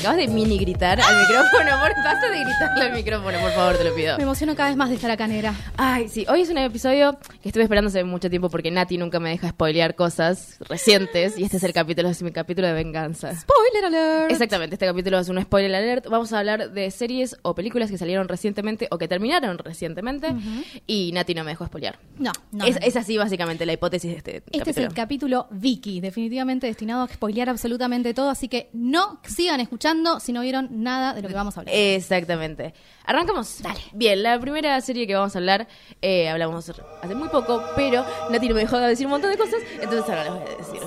Acabas de mini gritar al micrófono, amor. Basta de gritarle al micrófono, por favor, te lo pido. Me emociono cada vez más de estar acá, negra. Ay, sí, hoy es un episodio que estuve esperando hace mucho tiempo porque Nati nunca me deja spoilear cosas recientes y este es el capítulo, es mi capítulo de venganza. Spoiler alert. Exactamente, este capítulo es un spoiler alert. Vamos a hablar de series o películas que salieron recientemente o que terminaron recientemente y Nati no me dejó spoilear. No, no. es, no. es así básicamente la hipótesis de este, Este es capítulo. el capítulo Vicky, definitivamente destinado a spoilear absolutamente todo, así que no sigan escuchando si no vieron nada de lo que vamos a hablar. Exactamente. ¿Arrancamos? Dale. Bien, la primera serie que vamos a hablar, eh, hablamos hace muy poco, pero Nati no me dejó de decir un montón de cosas, entonces ahora les voy a decir.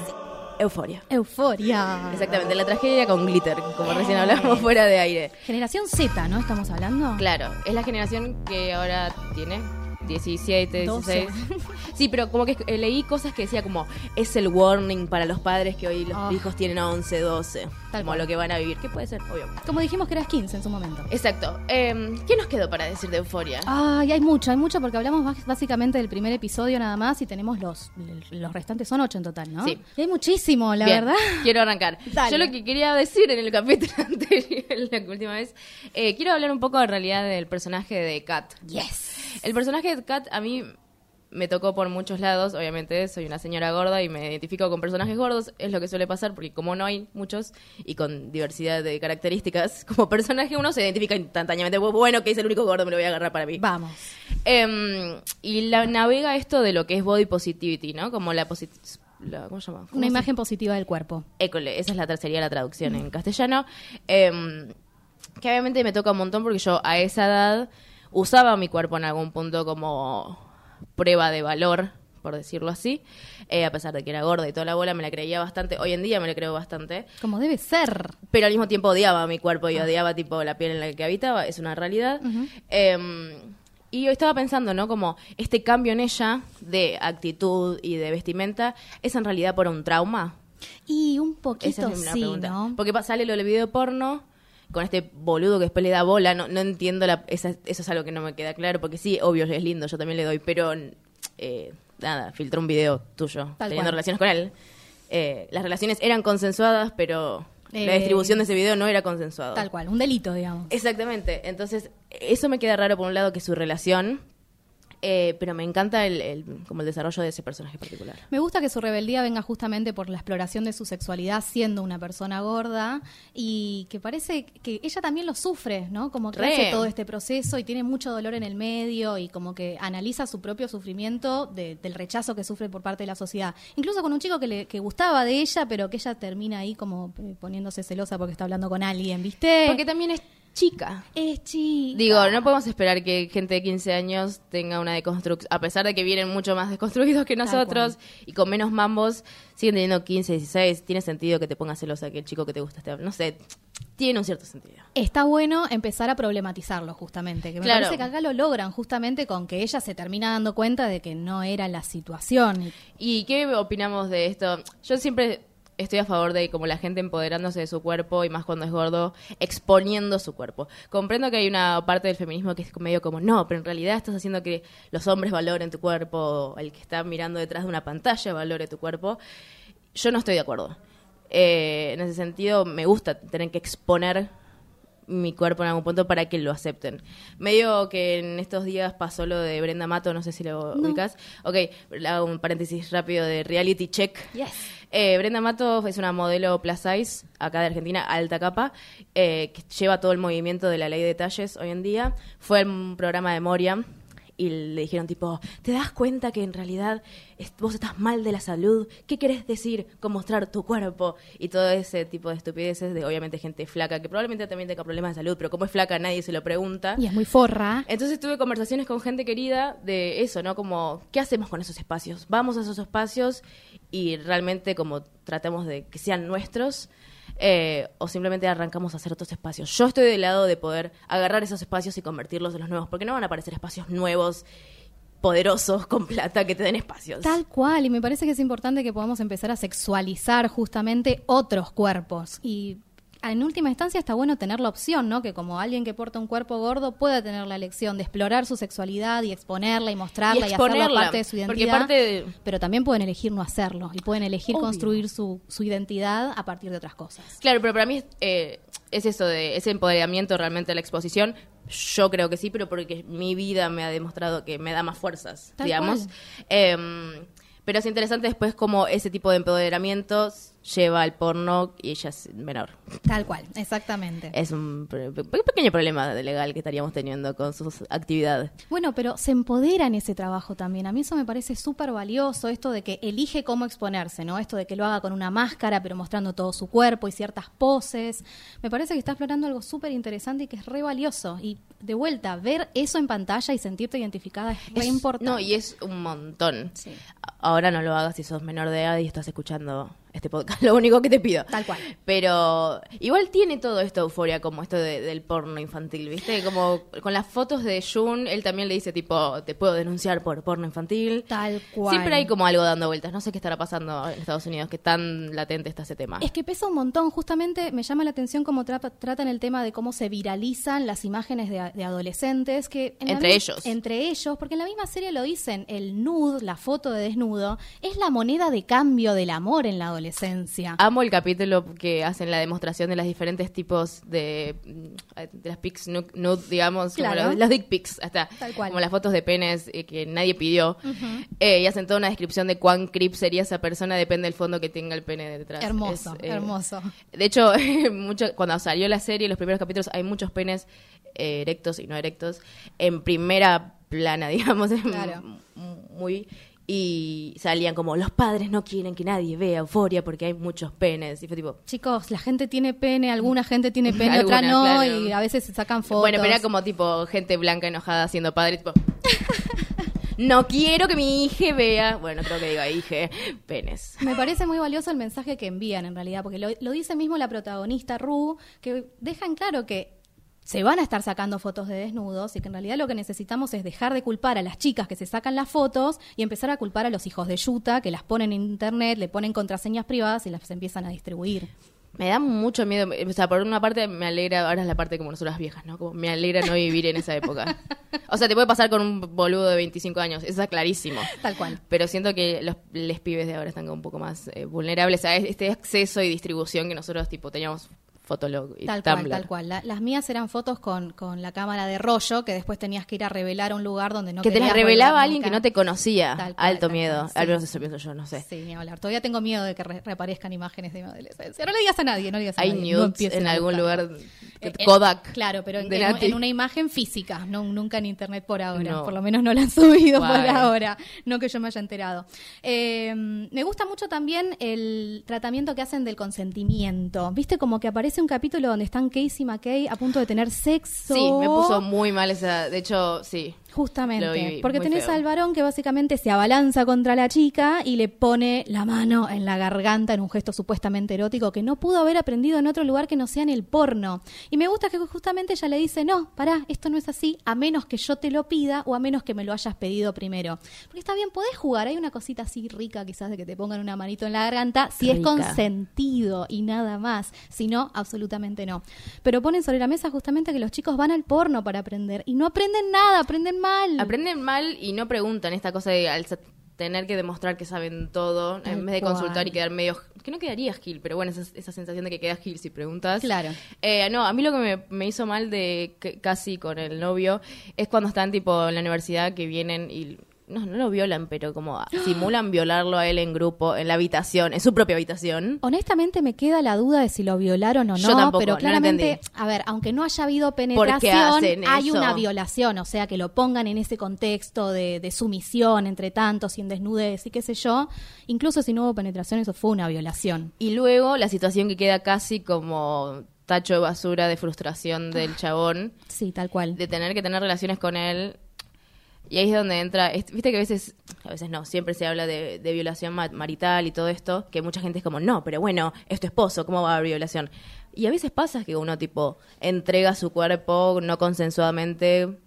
Euforia. Euforia. Exactamente, la tragedia con glitter, como recién hablamos fuera de aire. Generación Z, ¿no? Estamos hablando. Claro, es la generación que ahora tiene 17, 16. Sí, pero como que eh, leí cosas que decía como es el warning para los padres que hoy los Ah. hijos tienen 11, 12, Tal como cual. lo que van a vivir, que puede ser, obvio. Como dijimos que eras 15 en su momento. Exacto. Eh, ¿Qué nos quedó para decir de Euforia? Ay, hay mucho, hay mucho porque hablamos básicamente del primer episodio nada más y tenemos los, los restantes son ocho en total, ¿no? Sí. Y hay muchísimo, la Bien, verdad. Quiero arrancar. Dale. Yo lo que quería decir en el capítulo anterior, la última vez, eh, quiero hablar un poco en realidad del personaje de Kat. Yes. El personaje de Kat a mí me tocó por muchos lados, obviamente soy una señora gorda y me identifico con personajes gordos, es lo que suele pasar porque como no hay muchos y con diversidad de características como personaje uno se identifica instantáneamente, bueno que es el único gordo, me lo voy a agarrar para mí. Vamos. Em, y la navega esto de lo que es body positivity, ¿no? Como la, posit la- ¿cómo se llama? ¿Cómo Una se- imagen positiva del cuerpo. École, esa es la, sería la traducción en castellano. Em, que obviamente me toca un montón porque yo a esa edad usaba mi cuerpo en algún punto como prueba de valor, por decirlo así. Eh, a pesar de que era gorda y toda la bola, me la creía bastante. Hoy en día me la creo bastante. Como debe ser. Pero al mismo tiempo odiaba mi cuerpo y odiaba tipo la piel en la que habitaba, es una realidad. Em, y yo estaba pensando, ¿no? Como este cambio en ella de actitud y de vestimenta es en realidad por un trauma. Y un Esa poquito es una sí, pregunta. ¿no? Porque sale lo del video porno con este boludo que después le da bola. No, no entiendo, la, esa- eso es algo que no me queda claro. Porque sí, obvio, es lindo, yo también le doy. Pero eh, nada, filtró un video tuyo Tal teniendo cual. relaciones con él. Eh, las relaciones eran consensuadas, pero Eh, la distribución de ese video no era consensuada. Tal cual, un delito, digamos. Exactamente. Entonces, eso me queda raro por un lado que su relación. Eh, pero me encanta el, el- como el desarrollo de ese personaje particular. Me gusta que su rebeldía venga justamente por la exploración de su sexualidad siendo una persona gorda y que parece que ella también lo sufre, ¿no? Como que Re. hace todo este proceso y tiene mucho dolor en el medio y como que analiza su propio sufrimiento de- del rechazo que sufre por parte de la sociedad. Incluso con un chico que le que gustaba de ella, pero que ella termina ahí como eh, poniéndose celosa porque está hablando con alguien, ¿viste? Porque también es chica. es chica. Digo, no podemos esperar que gente de 15 años tenga una deconstrucción, a pesar de que vienen mucho más desconstruidos que nosotros y con menos mambos, siguen teniendo 15, 16, tiene sentido que te pongas celosa que el chico que te gusta esté, no sé, tiene un cierto sentido. Está bueno empezar a problematizarlo justamente, que me Claro. parece que acá lo logran justamente con que ella se termina dando cuenta de que no era la situación. ¿Y qué opinamos de esto? Yo siempre estoy a favor de como la gente empoderándose de su cuerpo y más cuando es gordo, exponiendo su cuerpo. Comprendo que hay una parte del feminismo que es medio como, no, pero en realidad estás haciendo que los hombres valoren tu cuerpo, el que está mirando detrás de una pantalla valore tu cuerpo. Yo no estoy de acuerdo. Eh, en ese sentido, me gusta tener que exponer mi cuerpo en algún punto para que lo acepten. Medio que en estos días pasó lo de Brenda Mato, no sé si lo ubicas. Ok, hago un paréntesis rápido de reality check. Yes. Eh, Brenda Mato es una modelo plus size, acá de Argentina, alta capa, eh, que lleva todo el movimiento de la ley de detalles hoy en día. Fue un programa de Moria y le dijeron tipo, ¿te das cuenta que en realidad vos estás mal de la salud? ¿Qué querés decir con mostrar tu cuerpo? Y todo ese tipo de estupideces de obviamente gente flaca, que probablemente también tenga problemas de salud, pero como es flaca nadie se lo pregunta. Y es muy forra. Entonces tuve conversaciones con gente querida de eso, ¿no? Como, ¿qué hacemos con esos espacios? Vamos a esos espacios y realmente como tratamos de que sean nuestros eh, o simplemente arrancamos a hacer otros espacios. Yo estoy del lado de poder agarrar esos espacios y convertirlos en los nuevos, porque no van a aparecer espacios nuevos, poderosos, con plata, que te den espacios. Tal cual, y me parece que es importante que podamos empezar a sexualizar justamente otros cuerpos. Y en última instancia está bueno tener la opción, ¿no? Que como alguien que porta un cuerpo gordo pueda tener la elección de explorar su sexualidad y exponerla y mostrarla y, hacerla exponerla, parte de su identidad. parte de- Pero también pueden elegir no hacerlo y pueden elegir Obvio. construir su, su identidad a partir de otras cosas. Claro, pero para mí eh, es eso de ese empoderamiento realmente de la exposición. Yo creo que sí, pero porque mi vida me ha demostrado que me da más fuerzas, Tal digamos. Em, pero es interesante después cómo ese tipo de empoderamiento lleva al porno y ella es menor. Tal cual, exactamente. Es un pe- pe- pequeño problema legal que estaríamos teniendo con sus actividades. Bueno, pero se empodera en ese trabajo también. A mí eso me parece súper valioso, esto de que elige cómo exponerse, ¿no? Esto de que lo haga con una máscara, pero mostrando todo su cuerpo y ciertas poses. Me parece que está explorando algo súper interesante y que es re valioso. Y de vuelta, ver eso en pantalla y sentirte identificada es re Es- importante. No, y es un montón. Sí. Ahora no lo hagas si sos menor de edad y estás escuchando este podcast. Lo único que te pido. Tal cual. Pero igual tiene todo esta euforia como esto de- del porno infantil, ¿viste? Como con las fotos de Jun, él también le dice tipo, te puedo denunciar por porno infantil. Tal cual. Siempre hay como algo dando vueltas. No sé qué estará pasando en Estados Unidos, que tan latente está ese tema. Es que pesa un montón. Justamente me llama la atención cómo tra- tratan el tema de cómo se viralizan las imágenes de, de adolescentes. que en Entre ellos. Entre ellos, porque en la misma serie lo dicen, el nude, la foto de desnudo, es la moneda de cambio del amor en la adolescencia. Amo el capítulo que hacen la demostración de los diferentes tipos de, mm, de las pics nude, digamos, como Claro. los, los dick pics, hasta Tal cual. como las fotos de penes eh, que nadie pidió. Eh, y hacen toda una descripción de cuán creep sería esa persona, depende del fondo que tenga el pene detrás. Hermoso, Es, eh, hermoso. De hecho, mucho, cuando salió la serie, los primeros capítulos, hay muchos penes erectos y no erectos en primera plana, digamos, Claro. muy y salían como los padres no quieren que nadie vea euforia porque hay muchos penes y fue tipo Chicos, la gente tiene pene, alguna gente tiene pene, otra no, claro. y a veces se sacan fotos. bueno pero era como tipo gente blanca enojada siendo padre tipo no quiero que mi hija vea bueno creo que diga hija penes Me parece muy valioso el mensaje que envían en realidad, porque lo, lo dice mismo la protagonista Ru, que dejan claro que se van a estar sacando fotos de desnudos y que en realidad lo que necesitamos es dejar de culpar a las chicas que se sacan las fotos y empezar a culpar a los hijos de Yuta que las ponen en internet, le ponen contraseñas privadas y las empiezan a distribuir. me da mucho miedo o sea por una parte me alegra ahora es la parte como nosotras viejas no como me alegra no vivir en esa época o sea te puede pasar con un boludo de 25 años eso está clarísimo Tal cual. pero siento que los les pibes de ahora están como un poco más eh, vulnerables a este acceso y distribución que nosotros tipo teníamos Fotolog y Tal cual, tal cual. La- las mías eran fotos con, con la cámara de rollo que después tenías que ir a revelar a un lugar donde no que te las revelaba alguien que no te conocía. Cual, Alto miedo. sí. Al menos eso pienso yo, no sé. Sí, ni hablar. Todavía tengo miedo de que re- reaparezcan imágenes de mi adolescencia. No le digas a nadie, no le digas a Hay nadie. no nudes en algún lugar. Eh, eh, Kodak. Claro, pero en, una imagen física, no nunca en internet por ahora. No. Por lo menos no la han subido por ahora, no que yo me haya enterado. Eh, me gusta mucho también el tratamiento que hacen del consentimiento. ¿Viste como que aparece un capítulo donde están Casey McKay a punto de tener sexo? Sí, me puso muy mal esa. De hecho, sí. Lo Justamente, porque muy tenés feo. al varón que básicamente se abalanza contra la chica y le pone la mano en la garganta en un gesto supuestamente erótico que no pudo haber aprendido en otro lugar que no sea en el porno. Y me gusta que justamente ella le dice, no, pará, esto no es así, a menos que yo te lo pida o a menos que me lo hayas pedido primero. Porque está bien, podés jugar, hay una cosita así rica quizás de que te pongan una manito en la garganta, si es Rica. consentido y nada más, si no, absolutamente no. Pero ponen sobre la mesa justamente que los chicos van al porno para aprender y no aprenden nada, aprenden mal. Aprenden mal y no preguntan esta cosa de al tener que demostrar que saben todo Tal en vez de cual. consultar y quedar medio que no quedarías Gil pero bueno esa, esa sensación de que quedas Gil si preguntas Claro. Eh, no a mí lo que me, me hizo mal de casi con el novio es cuando están tipo en la universidad que vienen y no, no lo violan, pero como simulan violarlo a él en grupo, en la habitación, en su propia habitación. Honestamente me queda la duda de si lo violaron o no, Yo tampoco, pero claramente, a ver, aunque no haya habido penetración, hay eso? una violación, o sea, que lo pongan en ese contexto de, de sumisión entre tanto, sin desnudez y qué sé yo, incluso si no hubo penetración, eso fue una violación. Y luego la situación que queda casi como tacho de basura de frustración Ah. del chabón, Sí, tal cual. de tener que tener relaciones con él. Y ahí es donde entra, es- viste que a veces, a veces no, siempre se habla de, de violación ma- marital y todo esto, que mucha gente es como, no, pero bueno, es tu esposo, ¿cómo va a haber violación? Y a veces pasa que uno tipo entrega su cuerpo no consensuadamente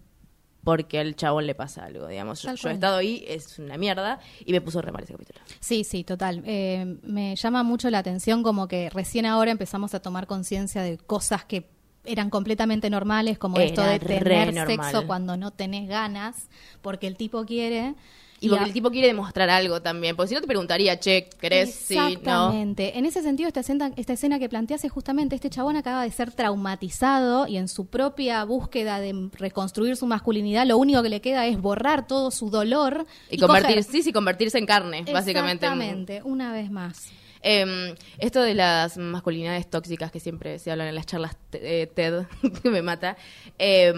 porque al chabón le pasa algo, digamos. Yo, yo he estado ahí, es una mierda, y me puso re mal ese capítulo. Sí, sí, total. Eh, me llama mucho la atención como que recién ahora empezamos a tomar conciencia de cosas que eran completamente normales, como esto de tener sexo cuando no tenés ganas, porque el tipo quiere. Y porque a- el tipo quiere demostrar algo también, porque si no te preguntaría, che, ¿querés? Sí, no. Exactamente. En ese sentido, esta escena, esta escena que planteas es justamente este chabón acaba de ser traumatizado y en su propia búsqueda de reconstruir su masculinidad, lo único que le queda es borrar todo su dolor Y, convertir, coger. sí, sí, convertirse en carne, básicamente. Exactamente, una vez más. Eh, esto de las masculinidades tóxicas que siempre se hablan en las charlas eh, TED, que me mata, eh,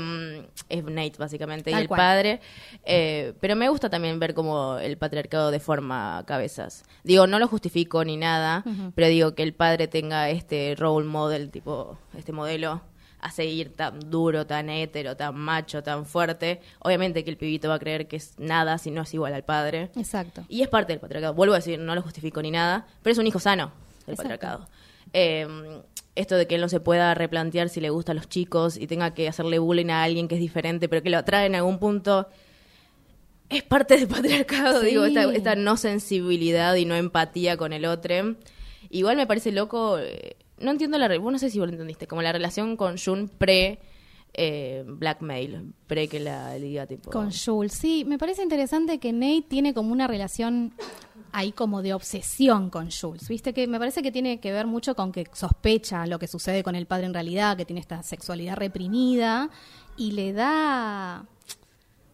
es Nate básicamente, Tal y el cual. padre. Eh, pero me gusta también ver cómo el patriarcado deforma cabezas. Digo, no lo justifico ni nada, pero digo que el padre tenga este role model, tipo, este modelo a seguir tan duro, tan hétero, tan macho, tan fuerte. Obviamente que el pibito va a creer que es nada si no es igual al padre. Exacto. Y es parte del patriarcado. Vuelvo a decir, no lo justifico ni nada, pero es un hijo sano del Exacto. patriarcado. Eh, esto de que él no se pueda replantear si le gustan los chicos y tenga que hacerle bullying a alguien que es diferente, pero que lo atrae en algún punto, es parte del patriarcado, Sí. digo, esta, esta no sensibilidad y no empatía con el otro. Igual me parece loco, eh, no entiendo la, vos no sé si vos lo entendiste, como la relación con Jun pre eh, blackmail, pre que la diga tipo... Con Jules, sí, me parece interesante que Nate tiene como una relación ahí como de obsesión con Jules, viste que me parece que tiene que ver mucho con que sospecha lo que sucede con el padre en realidad, que tiene esta sexualidad reprimida y le da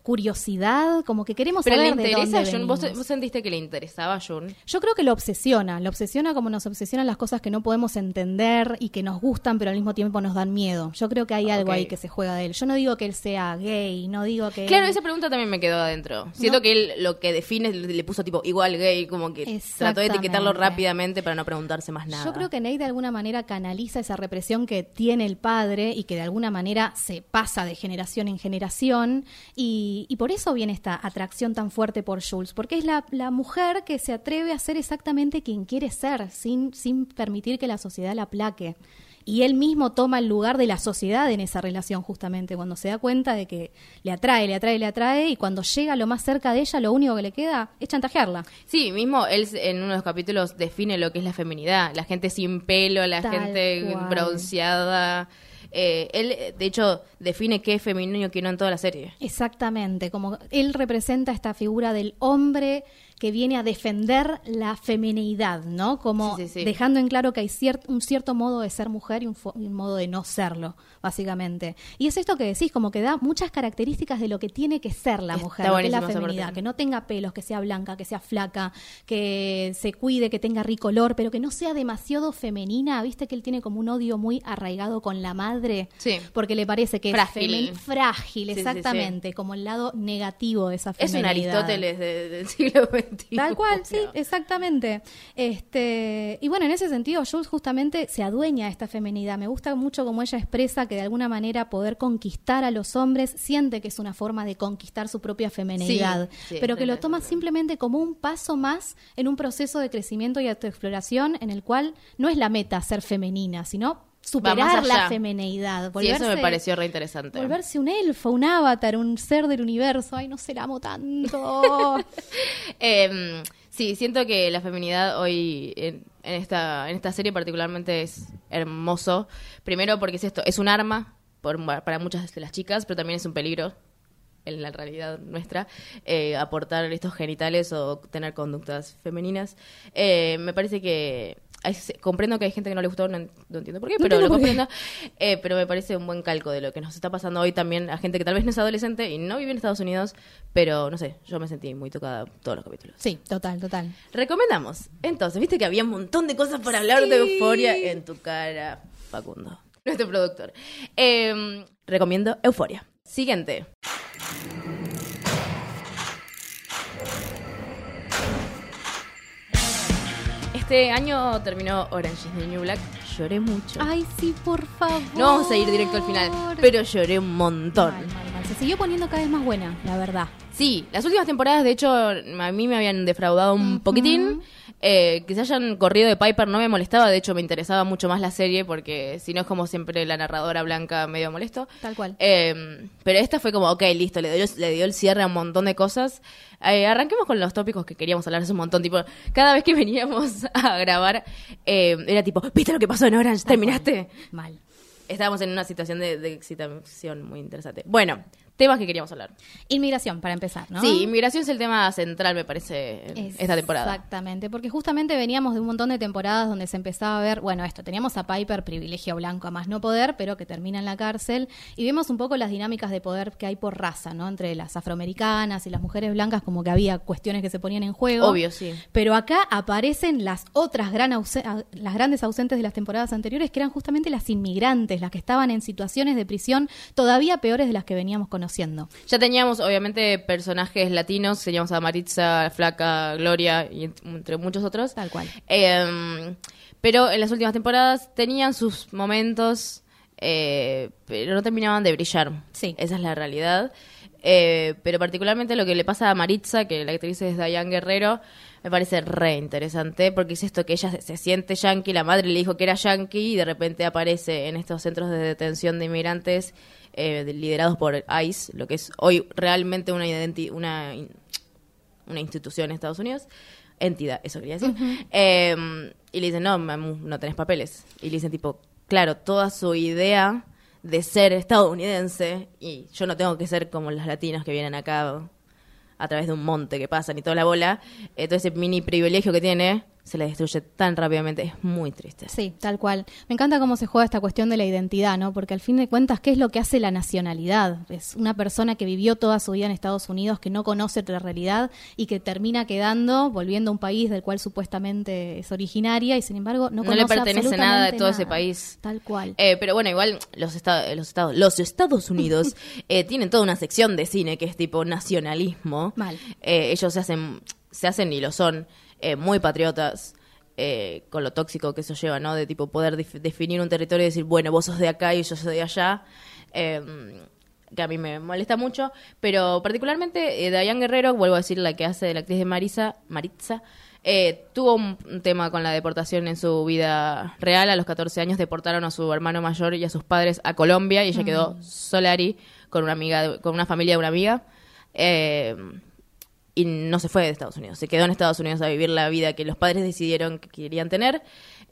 curiosidad, como que queremos pero le saber de dónde a Jun, ¿Vos, sentiste que le interesaba a Jun? Yo creo que lo obsesiona, lo obsesiona como nos obsesionan las cosas que no podemos entender y que nos gustan, pero al mismo tiempo nos dan miedo. Yo creo que hay algo ahí que se juega de él. Yo no digo que él sea gay, no digo que... Claro, esa pregunta también me quedó adentro. Siento No. que él lo que define le, puso tipo igual gay, como que trató de etiquetarlo rápidamente para no preguntarse más nada. Yo creo que Nate de alguna manera canaliza esa represión que tiene el padre y que de alguna manera se pasa de generación en generación y, y por eso viene esta atracción tan fuerte por Jules, porque es la, la mujer que se atreve a ser exactamente quien quiere ser sin, sin permitir que la sociedad la aplaque. Y él mismo toma el lugar de la sociedad en esa relación justamente, cuando se da cuenta de que le atrae, le atrae, le atrae, y cuando llega lo más cerca de ella, lo único que le queda es chantajearla. Sí, mismo él en uno de los capítulos define lo que es la feminidad. La gente sin pelo, la Tal gente cual. bronceada. Eh, él, de hecho, define qué es femenino y qué no en toda la serie. Exactamente, como él representa esta figura del hombre que viene a defender la femineidad, ¿no? Como Sí, sí, sí. dejando en claro que hay cier- un cierto modo de ser mujer y un, y un modo de no serlo, básicamente. Y es esto que decís, como que da muchas características de lo que tiene que ser la Está mujer, que es la feminidad, que no tenga pelos, que sea blanca, que sea flaca, que se cuide, que tenga rico olor, pero que no sea demasiado femenina. Viste que él tiene como un odio muy arraigado con la madre, Sí. porque le parece que Frágil. es frágil, exactamente, como el lado negativo de esa Es un feminidad. Aristóteles de- del siglo Tal cual, sí, exactamente. Este, y bueno, en ese sentido, Jules justamente se adueña de esta feminidad. Me gusta mucho como ella expresa que de alguna manera poder conquistar a los hombres siente que es una forma de conquistar su propia feminidad, Sí, sí, pero que lo toma simplemente como un paso más en un proceso de crecimiento y autoexploración en el cual no es la meta ser femenina, sino superar la allá. feminidad. Sí, eso me pareció re interesante. Volverse un elfo, un avatar, un ser del universo. Ay, no se la amo tanto. Eh, sí, siento que la feminidad hoy en, en esta en esta serie particularmente es hermoso. Primero porque es esto, es un arma por- para muchas de las chicas, pero también es un peligro en la realidad nuestra eh, aportar estos genitales o tener conductas femeninas. Eh, me parece que comprendo que hay gente que no le gustó, no, en- no entiendo por qué, pero lo comprendo. Eh, pero me parece un buen calco de lo que nos está pasando hoy también a gente que tal vez no es adolescente y no vive en Estados Unidos, pero no sé, yo me sentí muy tocada todos los capítulos. Sí, total, total. Recomendamos. Entonces, viste que había un montón de cosas para hablar de euforia en tu cara, Facundo, nuestro productor. Eh, recomiendo Euforia. Siguiente. Este año terminó Orange is the New Black. Lloré mucho. Ay, sí, por favor. no vamos a ir directo al final, pero lloré un montón. Mal, mal, mal. Se siguió poniendo cada vez más buena, la verdad. Sí, las últimas temporadas, de hecho, a mí me habían defraudado un poquitín. Eh, que se hayan corrido de Piper no me molestaba, de hecho me interesaba mucho más la serie porque si no es como siempre la narradora blanca medio molesto. Tal cual. Eh, pero esta fue como, ok, listo, le dio, le dio el cierre a un montón de cosas. Eh, arranquemos con los tópicos que queríamos hablar hace un montón. Tipo, cada vez que veníamos a grabar, eh, era tipo, ¿viste lo que pasó en Orange? ¿Terminaste? Mal. Estábamos en una situación de, de excitación muy interesante. Bueno, temas que queríamos hablar. Inmigración, para empezar, ¿no? Sí, inmigración es el tema central, me parece, en esta temporada. Exactamente, porque justamente veníamos de un montón de temporadas donde se empezaba a ver, bueno, esto, teníamos a Piper, privilegio blanco a más no poder, pero que termina en la cárcel, y vemos un poco las dinámicas de poder que hay por raza, ¿no? Entre las afroamericanas y las mujeres blancas, como que había cuestiones que se ponían en juego. Obvio, sí. Pero acá aparecen las otras gran las grandes ausentes de las temporadas anteriores, que eran justamente las inmigrantes, las que estaban en situaciones de prisión todavía peores de las que veníamos conociendo. Ya teníamos, obviamente, personajes latinos. Teníamos a Maritza, Flaca, Gloria y ent- entre muchos otros. Tal cual. Eh, pero en las últimas temporadas tenían sus momentos, eh, pero no terminaban de brillar. Sí. Esa es la realidad. Eh, pero particularmente lo que le pasa a Maritza, que la actriz es Diane Guerrero, me parece re interesante, porque es esto que ella se, se siente yankee, la madre le dijo que era yankee y de repente aparece en estos centros de detención de inmigrantes eh, de- liderados por ICE, lo que es hoy realmente una, identi- una, in- una institución en Estados Unidos, entidad, eso quería decir, Eh, y le dicen, no, mamu, no tenés papeles. Y le dicen tipo, claro, toda su idea de ser estadounidense, y yo no tengo que ser como las latinas que vienen acá a través de un monte que pasan y toda la bola, eh, todo ese mini privilegio que tiene, se le destruye tan rápidamente, es muy triste. Sí, tal cual. Me encanta cómo se juega esta cuestión de la identidad, ¿no? Porque al fin de cuentas, ¿qué es lo que hace la nacionalidad? Es una persona que vivió toda su vida en Estados Unidos, que no conoce otra realidad y que termina quedando, volviendo a un país del cual supuestamente es originaria y sin embargo no No conoce le pertenece nada de todo ese país. Tal cual. Eh, pero bueno, igual los, esta- los estados, los Estados Unidos eh, tienen toda una sección de cine que es tipo nacionalismo. Mal. Eh, ellos se hacen, se hacen y lo son eh, muy patriotas. eh, con lo tóxico que eso lleva, ¿no? De tipo poder definir un territorio y decir, bueno, vos sos de acá y yo soy de allá. Eh, que a mí me molesta mucho, pero particularmente eh, Dayan Guerrero, vuelvo a decir la que hace de la actriz de Marisa, Maritza, eh, tuvo un, tema con la deportación en su vida real. A los 14 años deportaron a su hermano mayor y a sus padres a Colombia y ella quedó solari con una amiga, de- con una familia de una amiga. Y no se fue de Estados Unidos, se quedó en Estados Unidos a vivir la vida que los padres decidieron que querían tener.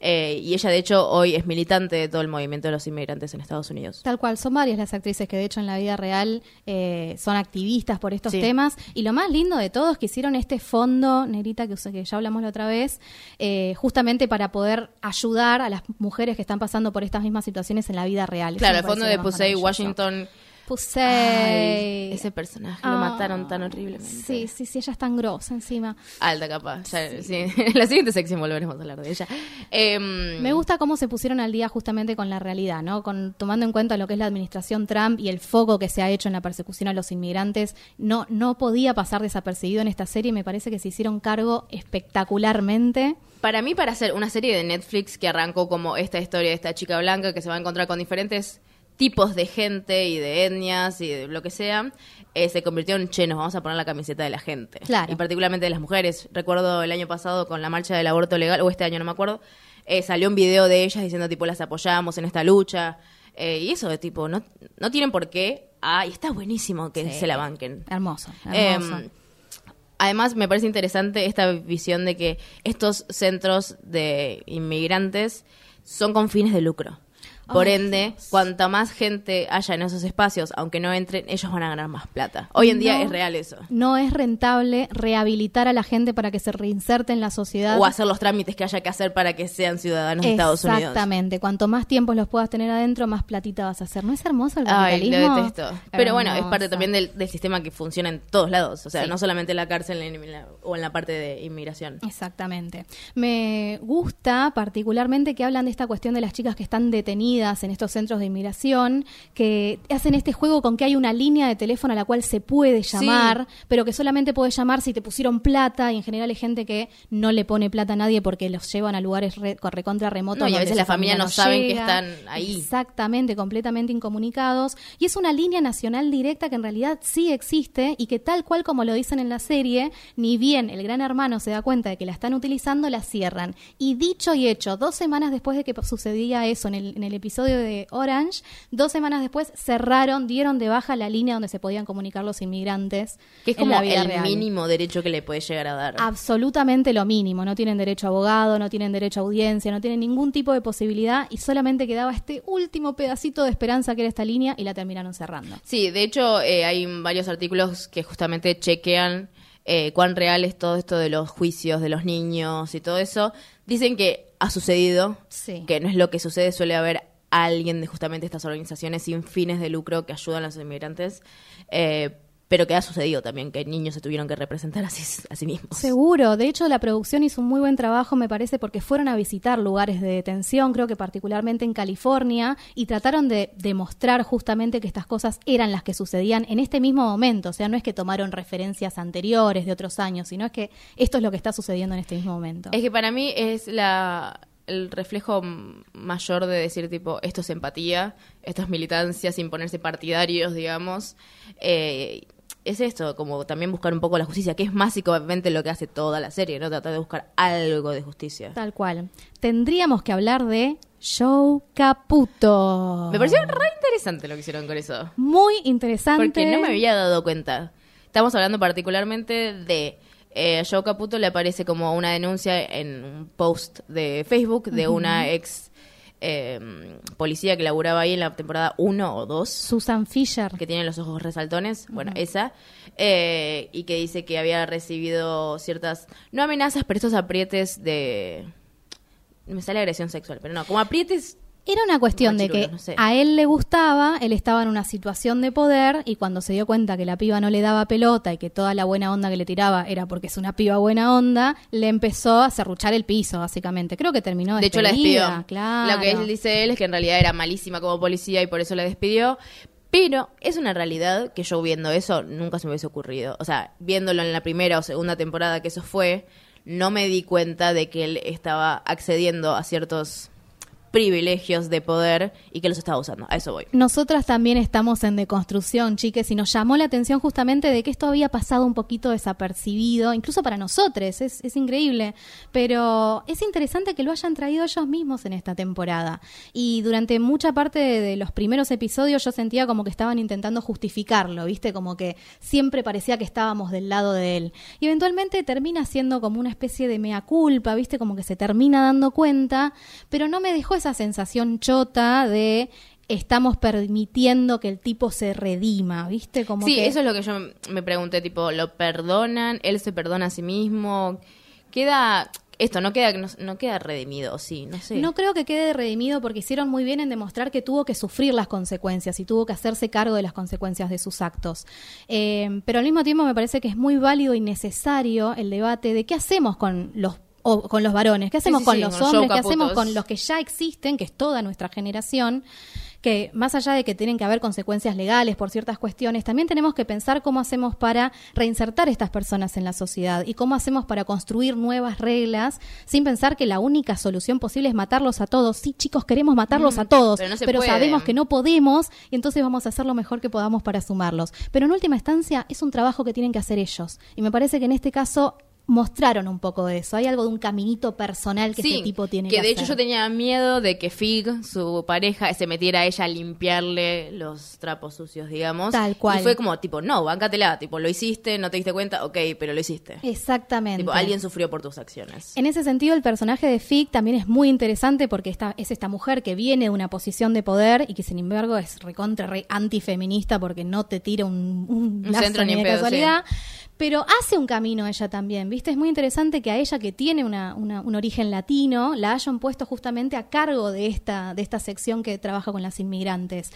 Eh, y ella, de hecho, hoy es militante de todo el movimiento de los inmigrantes en Estados Unidos. Tal cual, son varias las actrices que de hecho en la vida real eh, son activistas por estos Sí. temas. Y lo más lindo de todo es que hicieron este fondo, Negrita, que, que ya hablamos la otra vez, eh, justamente para poder ayudar a las mujeres que están pasando por estas mismas situaciones en la vida real. Claro, el fondo de Pusey. Washington. Pusey. Ay, ese personaje lo Ah, mataron tan horriblemente. Sí, sí, sí, ella es tan grosa encima. Alta capa. Ya, sí. La siguiente sección volveremos a hablar de ella. Em, Me gusta cómo se pusieron al día justamente con la realidad, ¿no? Con, tomando en cuenta lo que es la administración Trump y el foco que se ha hecho en la persecución a los inmigrantes, no, no podía pasar desapercibido en esta serie. Me parece que se hicieron cargo espectacularmente. Para mí, para hacer una serie de Netflix que arrancó como esta historia de esta chica blanca que se va a encontrar con diferentes tipos de gente y de etnias y de lo que sea, eh, se convirtió en, che, nos vamos a poner la camiseta de la gente. Claro. Y particularmente de las mujeres. Recuerdo el año pasado con la marcha del aborto legal, o este año no me acuerdo, eh, salió un video de ellas diciendo, tipo, las apoyamos en esta lucha. Eh, y eso de tipo, no, no tienen por qué. Ah, y está buenísimo que Sí. se la banquen. Hermoso, hermoso. Em, además, me parece interesante esta visión de que estos centros de inmigrantes son con fines de lucro. Por Ay, ende, Dios. cuanta más gente haya en esos espacios, aunque no entren, ellos van a ganar más plata. Hoy en día es real eso. No es rentable rehabilitar a la gente para que se reinserte en la sociedad. O hacer los trámites que haya que hacer para que sean ciudadanos de Estados Unidos. Exactamente. Cuanto más tiempos los puedas tener adentro, más platita vas a hacer. ¿No es hermoso el Ay, capitalismo? lo detesto. Pero bueno, es parte también del, del sistema que funciona en todos lados. O sea, Sí. no solamente en la cárcel en la- o en la parte de inmigración. Exactamente. Me gusta particularmente que hablan de esta cuestión de las chicas que están detenidas en estos centros de inmigración, que hacen este juego con que hay una línea de teléfono a la cual se puede llamar, pero que solamente puedes llamar si te pusieron plata y en general hay gente que no le pone plata a nadie porque los llevan a lugares re- recontra remotos. No, y a veces la familia no saben que están ahí. Exactamente, completamente incomunicados. Y es una línea nacional directa que en realidad sí existe y que tal cual como lo dicen en la serie, ni bien el gran hermano se da cuenta de que la están utilizando, la cierran. Y dicho y hecho, dos semanas después de que sucedía eso en el, en el episodio de Orange, dos semanas después cerraron, dieron de baja la línea donde se podían comunicar los inmigrantes. Que es como la vida el real. mínimo derecho que le puede llegar a dar. Absolutamente lo mínimo. No tienen derecho a abogado, no tienen derecho a audiencia, no tienen ningún tipo de posibilidad y solamente quedaba este último pedacito de esperanza que era esta línea y la terminaron cerrando. Sí, de hecho eh, hay varios artículos que justamente chequean eh, cuán real es todo esto de los juicios de los niños y todo eso. Dicen que ha sucedido, Sí. que no es lo que sucede, suele haber alguien de justamente estas organizaciones sin fines de lucro que ayudan a los inmigrantes, eh, pero que ha sucedido también, que niños se tuvieron que representar a sí, a sí mismos. Seguro, de hecho la producción hizo un muy buen trabajo, me parece, porque fueron a visitar lugares de detención, creo que particularmente en California, y trataron de demostrar justamente que estas cosas eran las que sucedían en este mismo momento. O sea, no es que tomaron referencias anteriores de otros años, sino es que esto es lo que está sucediendo en este mismo momento. Es que para mí es la el reflejo mayor de decir tipo esto es empatía, esto es militancia sin ponerse partidarios, digamos. Eh, es esto, como también buscar un poco la justicia, que es básicamente lo que hace toda la serie, ¿no? Tratar de buscar algo de justicia. Tal cual. Tendríamos que hablar de Joe Caputo. Me pareció re interesante lo que hicieron con eso. muy interesante. Porque no me había dado cuenta. Estamos hablando particularmente de eh, Joe Caputo le aparece como una denuncia en un post de Facebook de una ex eh, policía que laburaba ahí en la temporada 1 o 2 Susan Fisher. que tiene los ojos resaltones, bueno, esa, eh, y que dice que había recibido ciertas, no amenazas, pero estos aprietes de... Me sale agresión sexual, pero no, como aprietes... Era una cuestión de que Machirulos, no sé. a él le gustaba, él estaba en una situación de poder y cuando se dio cuenta que la piba no le daba pelota y que toda la buena onda que le tiraba era porque es una piba buena onda, le empezó a serruchar el piso, básicamente. Creo que terminó De hecho, la despidió. Claro. Lo que él dice él es que en realidad era malísima como policía y por eso la despidió. Pero es una realidad que yo viendo eso nunca se me hubiese ocurrido. O sea, viéndolo en la primera o segunda temporada que eso fue, no me di cuenta de que él estaba accediendo a ciertos privilegios de poder y que los estaba usando. A eso voy. Nosotras también estamos en deconstrucción, chiques, y nos llamó la atención justamente de que esto había pasado un poquito desapercibido, incluso para nosotros, es, increíble, pero es interesante que lo hayan traído ellos mismos en esta temporada. Y durante mucha parte de los primeros episodios yo sentía como que estaban intentando justificarlo, ¿viste? Como que siempre parecía que estábamos del lado de él. Y eventualmente termina siendo como una especie de mea culpa, ¿viste? Como que se termina dando cuenta, pero no me dejó esa sensación chota de estamos permitiendo que el tipo se redima, ¿viste? Como sí, que eso es lo que yo me pregunté, tipo, ¿lo perdonan? ¿Él se perdona a sí mismo? Queda... Esto no queda, no, no queda redimido, sí, no sé. No creo que quede redimido porque hicieron muy bien en demostrar que tuvo que sufrir las consecuencias y tuvo que hacerse cargo de las consecuencias de sus actos. Eh, pero al mismo tiempo me parece que es muy válido y necesario el debate de qué hacemos con los o con los varones, qué hacemos sí, con sí, los con hombres, qué hacemos con los que ya existen, que es toda nuestra generación, que más allá de que tienen que haber consecuencias legales por ciertas cuestiones, también tenemos que pensar cómo hacemos para reinsertar a estas personas en la sociedad y cómo hacemos para construir nuevas reglas sin pensar que la única solución posible es matarlos a todos. Sí, chicos, queremos matarlos a todos, pero no pero sabemos que no podemos y entonces vamos a hacer lo mejor que podamos para sumarlos. Pero en última instancia es un trabajo que tienen que hacer ellos. Y me parece que en este caso mostraron un poco de eso. Hay algo de un caminito personal que Sí, este tipo tiene que que, de hecho yo tenía miedo de que Fig, su pareja, se metiera a ella a limpiarle los trapos sucios, digamos. Tal cual. Y fue como, tipo, no, bancatela, tipo, lo hiciste, no te diste cuenta, ok, pero lo hiciste. Exactamente. Tipo, alguien sufrió por tus acciones. En ese sentido, el personaje de Fig también es muy interesante porque esta, es esta mujer que viene de una posición de poder y que, sin embargo, es recontra re antifeminista porque no te tira un, un Un lazo centro ni ni de en pedo, casualidad. Pero hace un camino ella también, ¿viste? Es muy interesante que a ella que tiene una, una- un origen latino la hayan puesto justamente a cargo de esta, de esta sección que trabaja con las inmigrantes.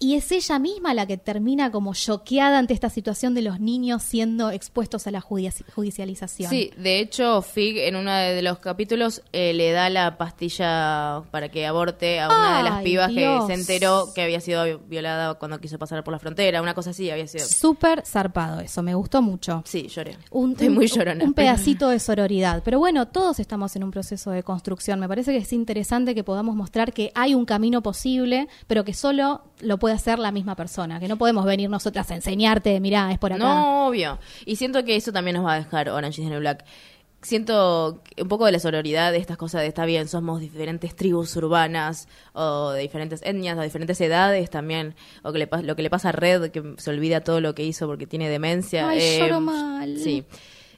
Y es ella misma la que termina como choqueada ante esta situación de los niños siendo expuestos a la judici- judicialización. Sí, de hecho, Fig en uno de los capítulos eh, le da la pastilla para que aborte a una de las pibas Dios. que se enteró que había sido violada cuando quiso pasar por la frontera, una cosa así había sido. Súper zarpado eso, me gustó mucho. Sí, lloré. Un, Estoy muy llorona. un pedacito de sororidad. Pero bueno, todos estamos en un proceso de construcción. Me parece que es interesante que podamos mostrar que hay un camino posible, pero que solo lo puede hacer la misma persona. Que no podemos venir nosotras a enseñarte, mirá, es por acá. No, obvio. Y siento que eso también nos va a dejar Orange is the New Black. Siento un poco de la sororidad de estas cosas de está bien, somos diferentes tribus urbanas o de diferentes etnias o de diferentes edades también. O que le, lo que le pasa a Red, que se olvida todo lo que hizo porque tiene demencia. Ay, lloro mal. Sí.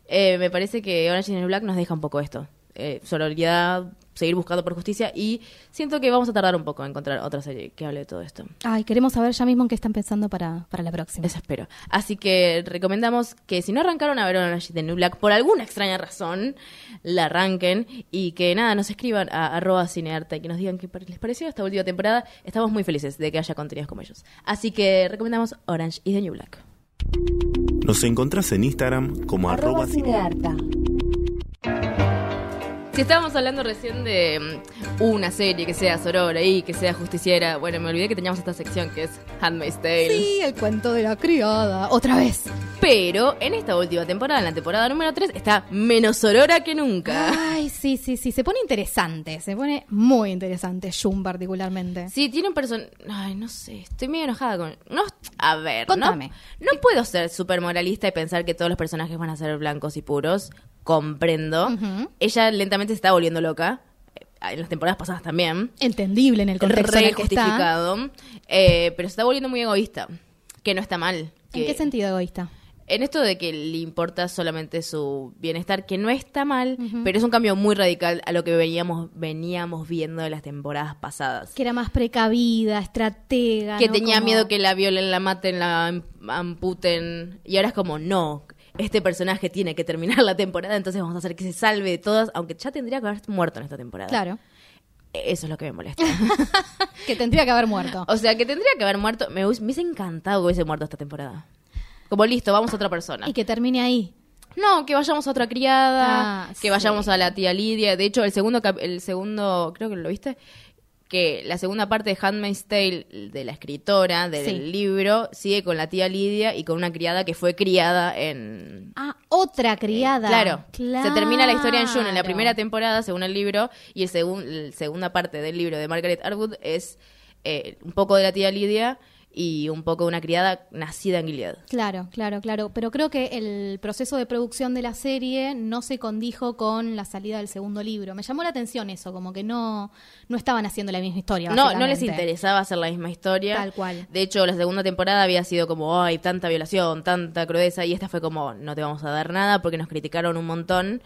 Eh, me parece que Orange is the New Black nos deja un poco esto. Eh, sororidad, seguir buscando por justicia y siento que vamos a tardar un poco en encontrar otra serie que hable de todo esto. Ay, queremos saber ya mismo en qué están pensando para, para la próxima. Eso espero. Así que recomendamos que si no arrancaron a ver Orange is the New Black por alguna extraña razón, la arranquen y que nada, nos escriban a arroba cinearta y que nos digan qué les pareció esta última temporada. Estamos muy felices de que haya contenidos como ellos. Así que recomendamos Orange is the New Black. Nos encontrás en Instagram como arroba Arroba cinearta. Si estábamos hablando recién de mm, una serie que sea sorora y que sea justiciera, bueno, me olvidé que teníamos esta sección que es Handmaid's Tale. Sí, el cuento de la criada. Otra vez. Pero en esta última temporada, en la temporada número 3, está menos sorora que nunca. Ay, sí, sí, sí. Se pone interesante. Se pone muy interesante. Shun particularmente. Sí, tiene un personaje. Ay, no sé, estoy medio enojada con. No, a ver, Contame. no, no puedo ser súper moralista y pensar que todos los personajes van a ser blancos y puros. Comprendo. Ella lentamente se está volviendo loca. eh, En las temporadas pasadas también. Entendible en el contexto en Re el que está. justificado. Eh, pero se está volviendo muy egoísta. Que no está mal. ¿En qué sentido egoísta? En esto de que le importa solamente su bienestar, que no está mal, pero es un cambio muy radical a lo que veníamos, veníamos viendo de las temporadas pasadas. Que era más precavida, estratega. que ¿no? tenía Como- miedo que la violen, la maten, la am- amputen. Y ahora es como, no, este personaje tiene que terminar la temporada, entonces vamos a hacer que se salve de todas, aunque ya tendría que haber muerto en esta temporada. Claro. Eso es lo que me molesta. Que tendría que haber muerto. o sea, que tendría que haber muerto. Me, hubiese- me hubiese encantado que hubiese muerto esta temporada. Como listo, vamos a otra persona. Y que termine ahí. No, que vayamos a otra criada, Ah, que sí. vayamos a la tía Lidia. De hecho, el segundo, el segundo, creo que lo viste, que la segunda parte de Handmaid's Tale de la escritora del Sí. libro sigue con la tía Lidia y con una criada que fue criada en Ah, otra criada. Claro. Se termina la historia en June en la Claro. primera temporada, según el libro, y el segun- la segunda parte del libro de Margaret Atwood es eh, un poco de la tía Lidia y un poco una criada nacida en Gilead. Claro, claro, claro. Pero creo que el proceso de producción de la serie no se condijo con la salida del segundo libro. Me llamó la atención eso, como que no, no estaban haciendo la misma historia. No, no les interesaba hacer la misma historia. Tal cual. De hecho, la segunda temporada había sido como, ay, tanta violación, tanta crudeza, y esta fue como, no te vamos a dar nada porque nos criticaron un montón.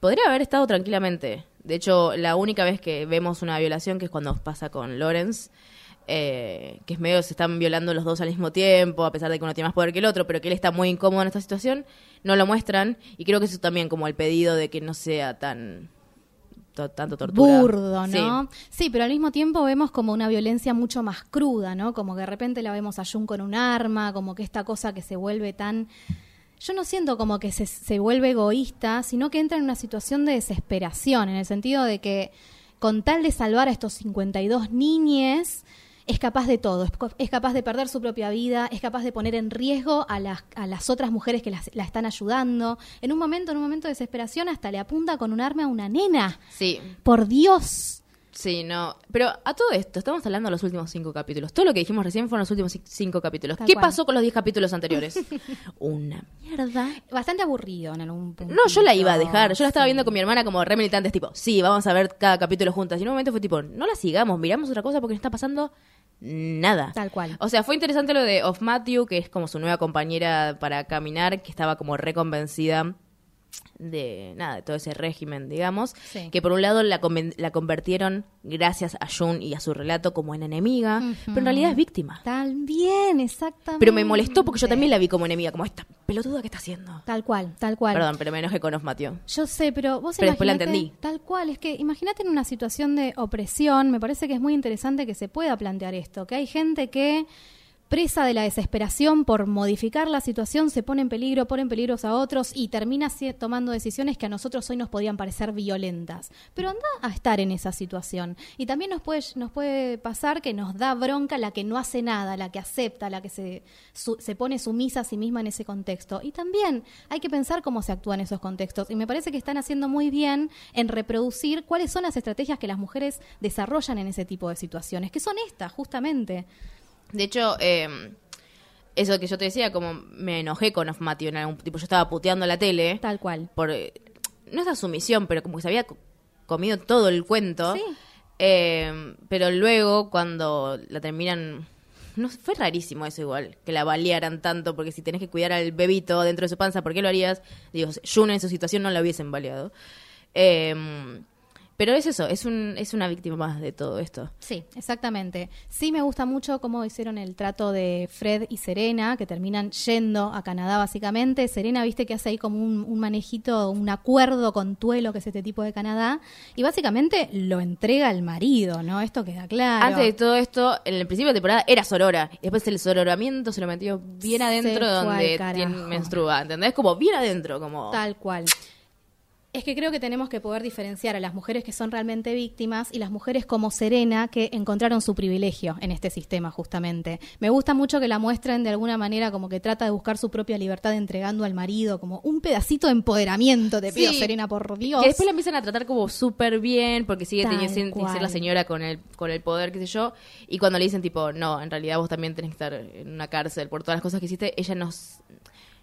Podría haber estado tranquilamente. De hecho, la única vez que vemos una violación, que es cuando pasa con Lawrence, eh, que es medio se están violando los dos al mismo tiempo, a pesar de que uno tiene más poder que el otro, pero que él está muy incómodo en esta situación, no lo muestran. Y creo que eso también como el pedido de que no sea tan... to- tanto tortura. burdo, ¿no? Sí. Sí. pero al mismo tiempo vemos como una violencia mucho más cruda, ¿no? Como que de repente la vemos a Jun con un arma, como que esta cosa que se vuelve tan... Yo no siento como que se, se vuelve egoísta, sino que entra en una situación de desesperación, en el sentido de que con tal de salvar a estos 52 niñes, es capaz de todo, es, capaz de perder su propia vida, es capaz de poner en riesgo a las, a las otras mujeres que las- la están ayudando. En un momento, en un momento de desesperación, hasta le apunta con un arma a una nena. Sí. Por Dios. Sí, no. Pero a todo esto, estamos hablando de los últimos cinco capítulos. Todo lo que dijimos recién fueron los últimos ci- cinco capítulos. Tal ¿Qué cual. pasó con los diez capítulos anteriores? Una mierda. Bastante aburrido en algún punto. No, yo la iba a dejar. Yo la estaba Sí. viendo con mi hermana como re militantes, tipo, sí, vamos a ver cada capítulo juntas. Y en un momento fue tipo, no la sigamos, miramos otra cosa porque no está pasando nada. Tal cual. O sea, fue interesante lo de Of Matthew, que es como su nueva compañera para caminar, que estaba como reconvencida de nada, de todo ese régimen, digamos, Sí. que por un lado la, la convirtieron gracias a Jun y a su relato como en enemiga, pero en realidad es víctima. También, exactamente. Pero me molestó porque yo también la vi como enemiga, como esta pelotuda que está haciendo. Tal cual, tal cual. Perdón, pero me enojé con Matthew. Yo sé, pero vos Pero después la entendí. Tal cual, es que imagínate en una situación de opresión, me parece que es muy interesante que se pueda plantear esto, que hay gente que presa de la desesperación por modificar la situación se pone en peligro, pone en peligro a otros y termina tomando decisiones que a nosotros hoy nos podían parecer violentas. Pero anda a estar en esa situación. Y también nos puede, nos puede pasar que nos da bronca la que no hace nada, la que acepta, la que se, su- se pone sumisa a sí misma en ese contexto. Y también hay que pensar cómo se actúa en esos contextos. Y me parece que están haciendo muy bien en reproducir cuáles son las estrategias que las mujeres desarrollan en ese tipo de situaciones, que son estas, justamente. De hecho, eh, eso que yo te decía, como me enojé con Of Matthew en algún tipo, yo estaba puteando la tele Tal cual. por eh, no esa sumisión, pero como que se había co- comido todo el cuento. Sí. Eh, pero luego cuando la terminan no fue rarísimo eso igual, que la balearan tanto, porque si tenés que cuidar al bebito dentro de su panza, ¿por qué lo harías? Digo, Jun en su situación no la hubiesen baleado. Eh, pero es eso, es, un, es una víctima más de todo esto. Sí, exactamente. Sí me gusta mucho cómo hicieron el trato de Fred y Serena, que terminan yendo a Canadá básicamente. Serena, viste que hace ahí como un, un manejito, un acuerdo con Tuelo, que es este tipo de Canadá, y básicamente lo entrega al marido, ¿no? Esto queda claro. Antes de todo esto, en el principio de temporada era Sorora. Y después el sororamiento se lo metió bien adentro donde tiene, menstrua. ¿Entendés? Como bien adentro, como... Tal cual. Es que creo que tenemos que poder diferenciar a las mujeres que son realmente víctimas y las mujeres como Serena que encontraron su privilegio en este sistema justamente. Me gusta mucho que la muestren de alguna manera como que trata de buscar su propia libertad entregando al marido como un pedacito de empoderamiento, te pido Sí. Serena por Dios. Que después la empiezan a tratar como súper bien porque sigue Tal teniendo sin ser la señora con el, con el poder, qué sé yo. Y cuando le dicen tipo, no, en realidad vos también tenés que estar en una cárcel por todas las cosas que hiciste, ella nos...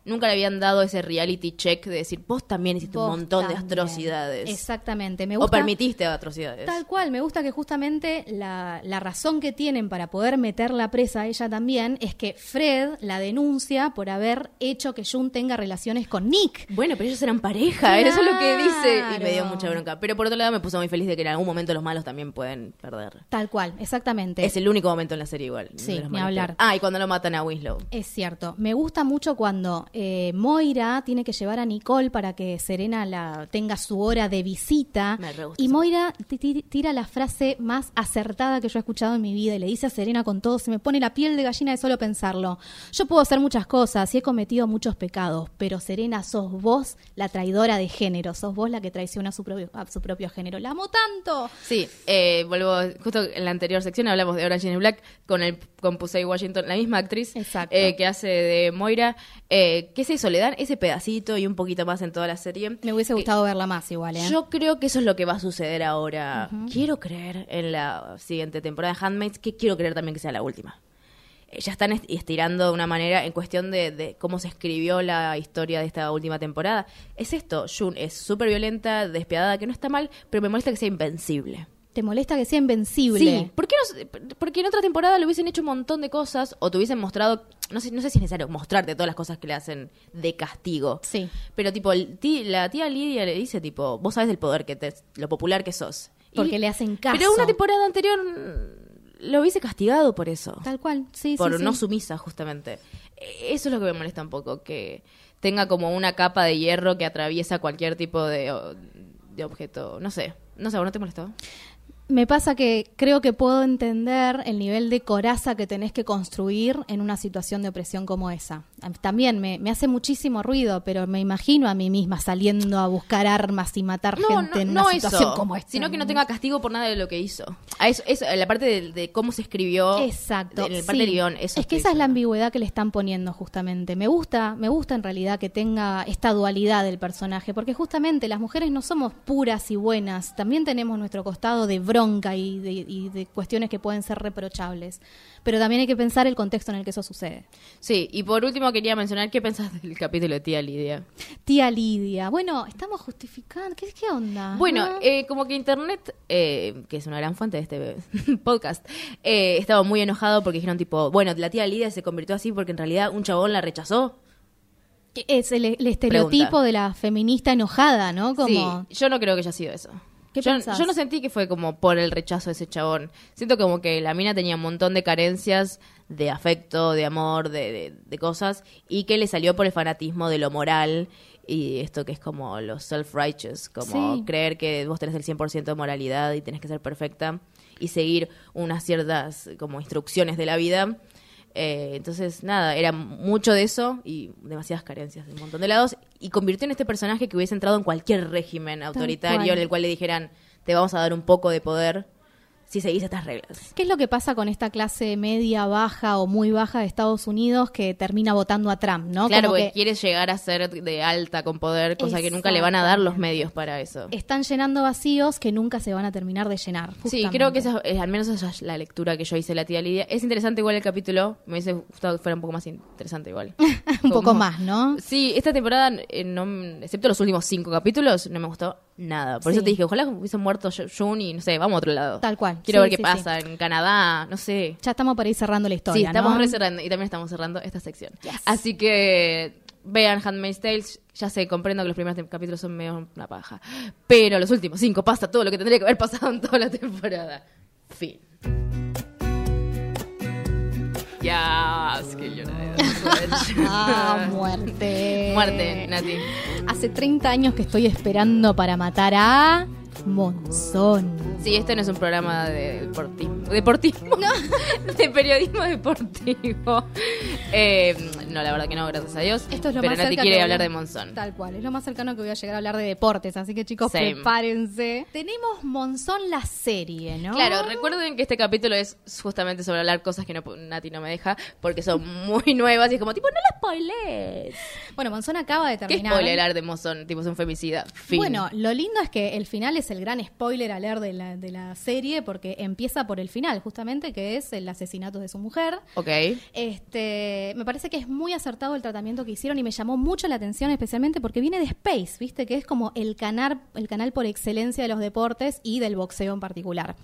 Nunca le habían dado ese reality check de decir, vos también hiciste Vos un montón de atrocidades. Exactamente, me O gusta. permitiste atrocidades. Tal cual, me gusta que justamente la, la razón que tienen para poder meterla presa a ella también es que Fred la denuncia por haber hecho que Jun tenga relaciones con Nick. Bueno, pero ellos eran pareja, eso es lo que dice. Y me dio mucha bronca. Pero por otro lado me puso muy feliz de que en algún momento los malos también pueden perder. Tal cual, exactamente. Es el único momento en la serie igual. Sí, ni hablar. Ah, y cuando lo matan a Winslow. Es cierto. Me gusta mucho cuando eh, Moira tiene que llevar a Nicole para que Serena la tenga su hora de visita. Me re gusta Y Moira ti- ti- tira la frase más acertada que yo he escuchado en mi vida y le dice a Serena con todo, se me pone la piel de gallina de solo pensarlo. Yo puedo hacer muchas cosas y he cometido muchos pecados, pero Serena, sos vos la traidora de género, sos vos la que traiciona a su propio, a su propio género. La amo tanto. Sí, eh, vuelvo, justo en la anterior sección hablamos de Orange is Black con el con Pusey Washington, la misma actriz eh, que hace de Moira. Eh, ¿Qué es eso? Le dan ese pedacito y un poquito más en toda la serie. Me hubiese gustado verla más igual, ¿eh? Yo creo que eso es lo que va a suceder ahora. Quiero creer en la siguiente temporada de Handmaids, que quiero creer también que sea la última. Eh, Ya están est- estirando de una manera en cuestión de, de cómo se escribió la historia de esta última temporada. Es esto, Jun es súper violenta, despiadada, que no está mal, pero me molesta que sea invencible. ¿Te molesta que sea invencible? Sí, ¿por qué no porque en otra temporada le hubiesen hecho un montón de cosas o te hubiesen mostrado, no sé, no sé si es necesario mostrarte todas las cosas que le hacen de castigo. Sí. Pero tipo, el la tía Lidia le dice tipo, vos sabes el poder que te, lo popular que sos. Y- Porque le hacen caso. Pero una temporada anterior lo hubiese castigado por eso. Tal cual, sí, por sí, no sí. sumisa, justamente. E- Eso es lo que me molesta un poco, que tenga como una capa de hierro que atraviesa cualquier tipo de, de objeto. No sé, no sé, ¿a vos ¿no te molestó? Me pasa que creo que puedo entender el nivel de coraza que tenés que construir en una situación de opresión como esa. También me, me hace muchísimo ruido, pero me imagino a mí misma saliendo a buscar armas y matar No, gente no, en una no situación eso, como esta. sino que no tenga castigo por nada de lo que hizo. A eso, eso, la parte de, de cómo se escribió Exacto. en el parte sí. del guion. Eso es que esa es la ambigüedad que le están poniendo justamente. Me gusta, me gusta en realidad que tenga esta dualidad del personaje, porque justamente las mujeres no somos puras y buenas, también tenemos nuestro costado de bronca y de, y de cuestiones que pueden ser reprochables. Pero también hay que pensar el contexto en el que eso sucede. Sí, y por último quería mencionar qué pensás del capítulo de Tía Lidia. Tía Lidia, bueno, estamos justificando. ¿Qué, qué onda? Bueno, ¿No? eh, como que Internet, eh, que es una gran fuente de este podcast, eh, estaba muy enojado porque dijeron tipo, bueno, la tía Lidia se convirtió así porque en realidad un chabón la rechazó. es el, el estereotipo Pregunta. de la feminista enojada, ¿no? Como Sí, yo no creo que haya sido eso. ¿Qué yo, yo no sentí que fue como por el rechazo de ese chabón. Siento como que la mina tenía un montón de carencias de afecto, de amor, de, de- de cosas, y que le salió por el fanatismo de lo moral y esto que es como los self-righteous, como Sí. creer que vos tenés el 100% de moralidad y tenés que ser perfecta y seguir unas ciertas como instrucciones de la vida. Eh, entonces, nada, era mucho de eso y demasiadas carencias de un montón de lados. Y convirtió en este personaje que hubiese entrado en cualquier régimen autoritario en el cual le dijeran, te vamos a dar un poco de poder si seguís estas reglas. ¿Qué es lo que pasa con esta clase media, baja o muy baja de Estados Unidos que termina votando a Trump, no? claro, Como porque que quiere llegar a ser de alta con poder, cosa que nunca le van a dar los medios para eso. están llenando vacíos que nunca se van a terminar de llenar. Sí, creo que esa es, al menos esa es la lectura que yo hice de la tía Lidia. Es interesante igual el capítulo, me hubiese gustado que fuera un poco más interesante igual. Un poco más, ¿no? Sí, esta temporada, eh, no, excepto los últimos cinco capítulos, no me gustó nada. Por Sí. eso te dije, ojalá hubiesen muerto Jun y no sé, vamos a otro lado. Tal cual. Quiero Sí, ver qué sí, pasa en Canadá, no sé. Ya estamos por ahí cerrando la historia, sí, estamos ¿no? cerrando y también estamos cerrando esta sección. Yes. Así que vean Handmaid's Tales. Ya sé, comprendo que los primeros capítulos son medio una paja. Pero los últimos cinco pasa todo lo que tendría que haber pasado en toda la temporada. Fin. Ya, es que yo Ah, muerte. Muerte, Nati. Hace 30 años que estoy esperando para matar a Monzón. Sí, este no es un programa de deportismo. ¿Deportismo? No. de periodismo deportivo. Eh, no, la verdad que no, gracias a Dios. Esto es lo Pero más Nati quiere que hablar de Monzón. Tal cual, es lo más cercano que voy a llegar a hablar de deportes, así que chicos, Same. prepárense. Tenemos Monzón la serie, ¿no? Claro, recuerden que este capítulo es justamente sobre hablar cosas que no, Nati no me deja porque son muy nuevas y es como, tipo, no la spoilees. Bueno, Monzón acaba de ¿Qué terminar. spoiler de Monzón? Tipo, es un femicida. Fin. Bueno, lo lindo es que el final es el gran spoiler alert de la, de la serie porque empieza por el final, justamente, que es el asesinato de su mujer. Ok. Este, me parece que es muy acertado el tratamiento que hicieron y me llamó mucho la atención especialmente porque viene de Space, ¿viste? Que es como el canal, el canal por excelencia de los deportes y del boxeo en particular.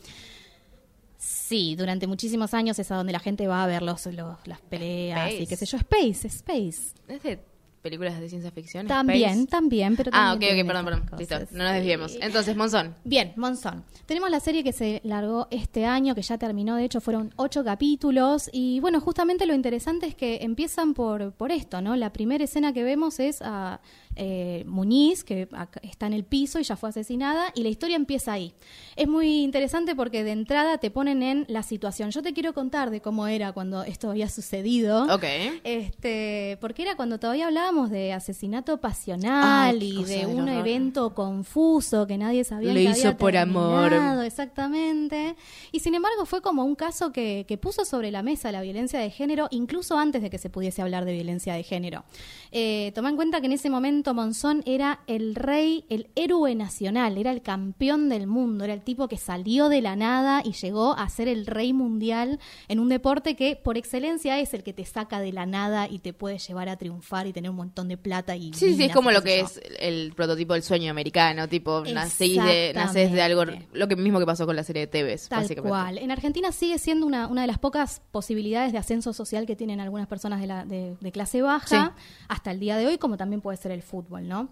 Sí, durante muchísimos años es a donde la gente va a ver los, los- las peleas y qué sé yo. Space, Space. ¿Es de películas de ciencia ficción? También, Space? también, pero Ah, ok, también ok, tiene perdón, perdón. Listo, cosas, no nos desviemos. Entonces, Monzón. Bien, Monzón. Tenemos la serie que se largó este año, que ya terminó, de hecho fueron ocho capítulos. Y bueno, justamente lo interesante es que empiezan por, por esto, ¿no? La primera escena que vemos es a eh, Muñiz, que está en el piso y ya fue asesinada, y la historia empieza ahí. Es muy interesante porque de entrada te ponen en la situación. Yo te quiero contar de cómo era cuando esto había sucedido. Ok. Este, porque era cuando todavía hablábamos de asesinato pasional Ay, y de un horror. evento confuso que nadie sabía Lo que hizo había por amor. Exactamente. Y sin embargo fue como un caso que, que puso sobre la mesa la violencia de género, incluso antes de que se pudiese hablar de violencia de género. Eh, toma en cuenta que en ese momento Monzón era el rey, el héroe nacional, era el campeón del mundo, era el tipo que salió de la nada y llegó a ser el rey mundial en un deporte que por excelencia es el que te saca de la nada y te puede llevar a triunfar y tener un montón de plata y Sí, sí, es como lo que yo. es el prototipo del sueño americano, tipo, nacís de, nacés de algo, lo que mismo que pasó con la serie de TVs, Tal básicamente. cual. En Argentina sigue siendo una, una de las pocas posibilidades de ascenso social que tienen algunas personas de, la, de, de clase baja hasta el día de hoy, como también puede ser el fútbol, ¿no?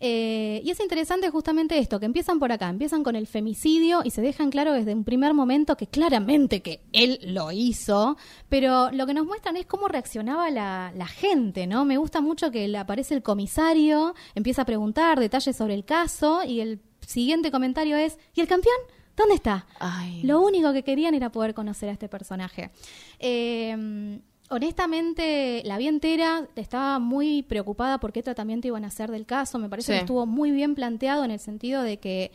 Eh, y es interesante justamente esto, que empiezan por acá, empiezan con el femicidio y se dejan claro desde un primer momento que claramente que él lo hizo, pero lo que nos muestran es cómo reaccionaba la, la gente, ¿no? Me gusta mucho que le aparece el comisario, empieza a preguntar detalles sobre el caso y el siguiente comentario es, ¿y el campeón? ¿Dónde está? Ay. Lo único que querían era poder conocer a este personaje. Eh, Honestamente, la vi entera, estaba muy preocupada por qué tratamiento iban a hacer del caso. Me parece Sí. que estuvo muy bien planteado en el sentido de que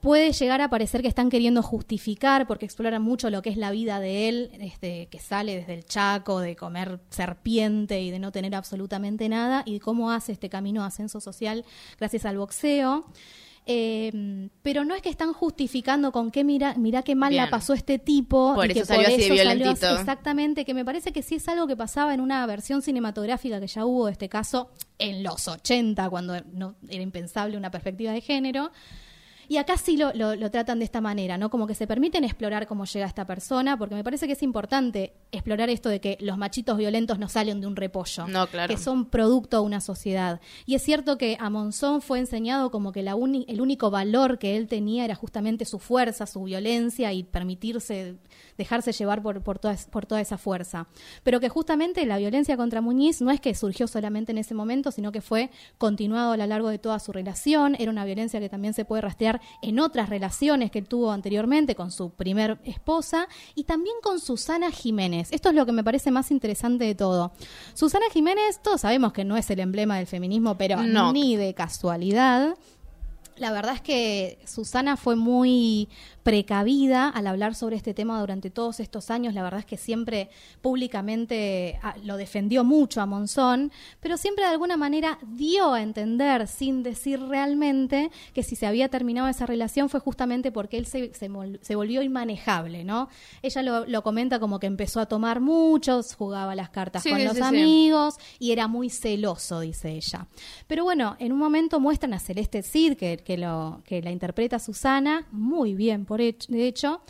puede llegar a parecer que están queriendo justificar, porque exploran mucho lo que es la vida de él, este, que sale desde el Chaco, de comer serpiente y de no tener absolutamente nada, y cómo hace este camino de ascenso social gracias al boxeo. Eh, pero no es que están justificando con qué mira, mira qué mal la Bien. pasó este tipo. Por y que eso salió así de salió así- Exactamente, que me parece que sí es algo que pasaba en una versión cinematográfica que ya hubo de este caso en los 80, cuando no era impensable una perspectiva de género. Y acá sí lo, lo- lo tratan de esta manera, ¿no? Como que se permiten explorar cómo llega esta persona, porque me parece que es importante explorar esto de que los machitos violentos no salen de un repollo. No, claro. Que son producto de una sociedad. Y es cierto que a Monzón fue enseñado como que la uni- el único valor que él tenía era justamente su fuerza, su violencia y permitirse, dejarse llevar por, por, toda, por toda esa fuerza. Pero que justamente la violencia contra Muñiz no es que surgió solamente en ese momento, sino que fue continuado a lo largo de toda su relación. Era una violencia que también se puede rastrear en otras relaciones que tuvo anteriormente con su primer esposa y también con Susana Jiménez. Esto es lo que me parece más interesante de todo. Susana Jiménez, todos sabemos que no es el emblema del feminismo, pero No. ni de casualidad. La verdad es que Susana fue muy precavida al hablar sobre este tema durante todos estos años. La verdad es que siempre públicamente ah, lo defendió mucho a Monzón, pero siempre de alguna manera dio a entender, sin decir realmente, que si se había terminado esa relación fue justamente porque él se, se volvió inmanejable, ¿no? Ella lo, lo comenta como que empezó a tomar muchos, jugaba las cartas Sí, con sí, los sí, amigos y era muy celoso, dice ella. Pero bueno, en un momento muestran a Celeste Cid, que, que, lo, que la interpreta Susana, muy bien, por hech- de hecho.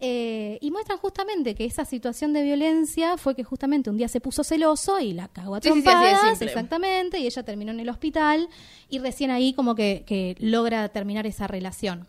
eh, y muestran justamente que esa situación de violencia fue que justamente un día se puso celoso y la cagó a Sí, sí, sí, trompadas, exactamente, y ella terminó en el hospital y recién ahí como que, que logra terminar esa relación.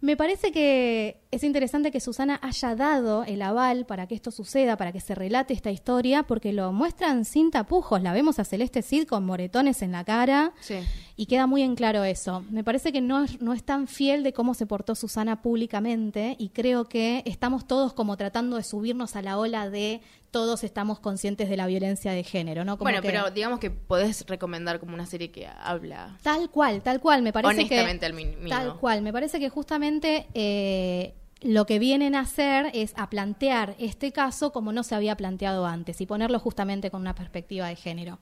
Me parece que es interesante que Susana haya dado el aval para que esto suceda, para que se relate esta historia, porque lo muestran sin tapujos. La vemos a Celeste Cid con moretones en la cara Sí. y queda muy en claro eso. Me parece que no es, no es tan fiel de cómo se portó Susana públicamente y creo que estamos todos como tratando de subirnos a la ola de todos estamos conscientes de la violencia de género, ¿no? Como Bueno, que- pero digamos que podés recomendar como una serie que habla Tal cual, tal cual, me parece honestamente que... al min- mínimo. Tal cual, me parece que justamente eh, lo que vienen a hacer es a plantear este caso como no se había planteado antes y ponerlo justamente con una perspectiva de género.